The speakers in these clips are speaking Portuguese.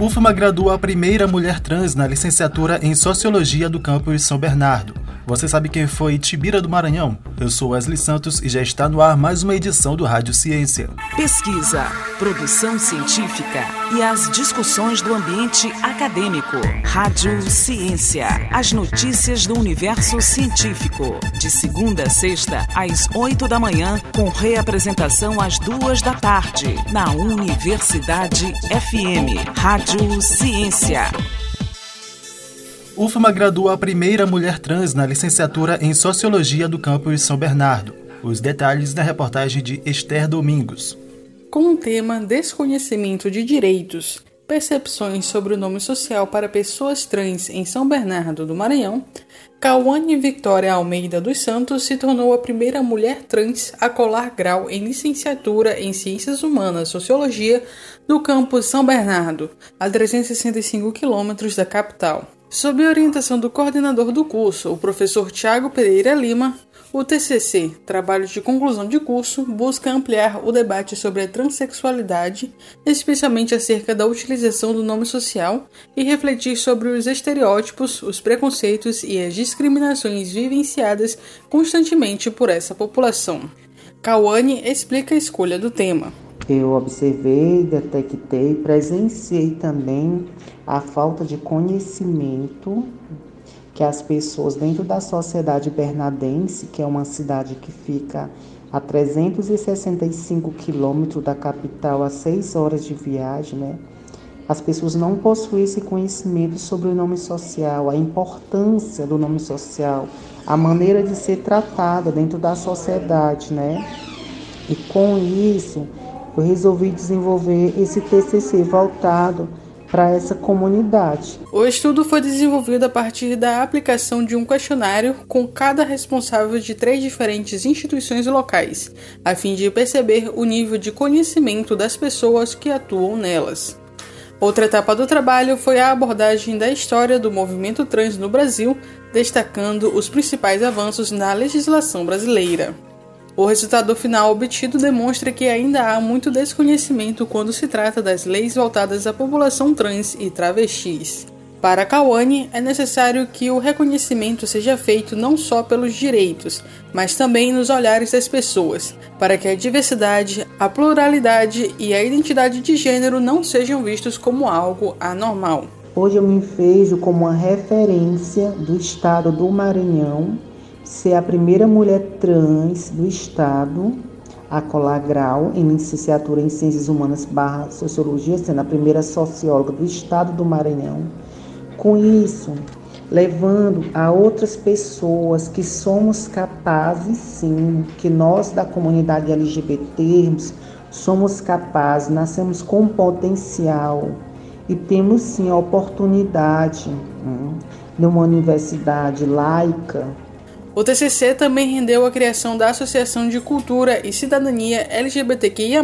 UFMA gradua a primeira mulher trans na licenciatura em Sociologia do campus São Bernardo. Você sabe quem foi Tibira do Maranhão? Eu sou Wesley Santos e já está no ar mais uma edição do Rádio Ciência. Pesquisa, produção científica e as discussões do ambiente acadêmico. Rádio Ciência. As notícias do universo científico. De segunda a sexta, às oito da manhã, com reapresentação às duas da tarde, na Universidade FM. Rádio Ciência. UFMA gradua a primeira mulher trans na licenciatura em Sociologia do campus São Bernardo. Os detalhes na reportagem de Esther Domingos. Com o tema Desconhecimento de Direitos, Percepções sobre o Nome Social para Pessoas Trans em São Bernardo do Maranhão, Cauane Victoria Almeida dos Santos se tornou a primeira mulher trans a colar grau em licenciatura em Ciências Humanas Sociologia do campus São Bernardo, a 365 quilômetros da capital. Sob a orientação do coordenador do curso, o professor Tiago Pereira Lima, o TCC, trabalho de conclusão de curso, busca ampliar o debate sobre a transexualidade, especialmente acerca da utilização do nome social, e refletir sobre os estereótipos, os preconceitos e as discriminações vivenciadas constantemente por essa população. Kawane explica a escolha do tema. Eu observei, detectei, presenciei também a falta de conhecimento que as pessoas dentro da sociedade bernadense, que é uma cidade que fica a 365 quilômetros da capital, a 6 horas de viagem, né? As pessoas não possuem esse conhecimento sobre o nome social, a importância do nome social, a maneira de ser tratada dentro da sociedade, né? E com isso, eu resolvi desenvolver esse TCC voltado para essa comunidade. O estudo foi desenvolvido a partir da aplicação de um questionário com cada responsável de três diferentes instituições locais, a fim de perceber o nível de conhecimento das pessoas que atuam nelas. Outra etapa do trabalho foi a abordagem da história do movimento trans no Brasil, destacando os principais avanços na legislação brasileira. O resultado final obtido demonstra que ainda há muito desconhecimento quando se trata das leis voltadas à população trans e travestis. Para Kawane, é necessário que o reconhecimento seja feito não só pelos direitos, mas também nos olhares das pessoas, para que a diversidade, a pluralidade e a identidade de gênero não sejam vistos como algo anormal. Hoje eu me vejo como uma referência do estado do Maranhão ser a primeira mulher trans do Estado a colar grau em licenciatura em Ciências Humanas barra Sociologia, sendo a primeira socióloga do Estado do Maranhão. Com isso, levando a outras pessoas que somos capazes, sim, que nós da comunidade LGBT somos capazes, nascemos com potencial e temos sim a oportunidade hum, numa universidade laica o TCC também rendeu a criação da Associação de Cultura e Cidadania LGBTQIA+,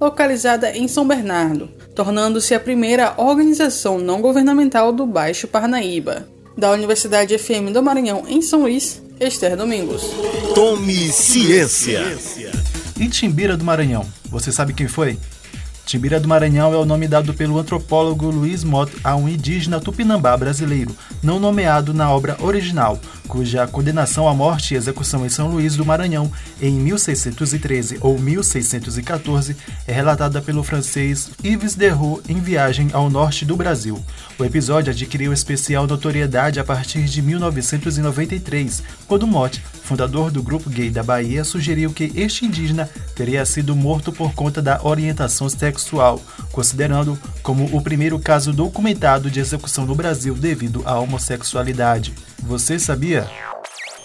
localizada em São Bernardo, tornando-se a primeira organização não governamental do Baixo Parnaíba. Da Universidade FM do Maranhão, em São Luís, Esther Domingos. Tome ciência! E Timbira do Maranhão, você sabe quem foi? Timbira do Maranhão é o nome dado pelo antropólogo Luiz Mott a um indígena tupinambá brasileiro, não nomeado na obra original, cuja condenação à morte e execução em São Luís do Maranhão em 1613 ou 1614 é relatada pelo francês Yves Derroux em Viagem ao Norte do Brasil. O episódio adquiriu especial notoriedade a partir de 1993, quando Mott, fundador do grupo gay da Bahia, sugeriu que este indígena teria sido morto por conta da orientação sexual, considerando como o primeiro caso documentado de execução no Brasil devido à homossexualidade. Você sabia?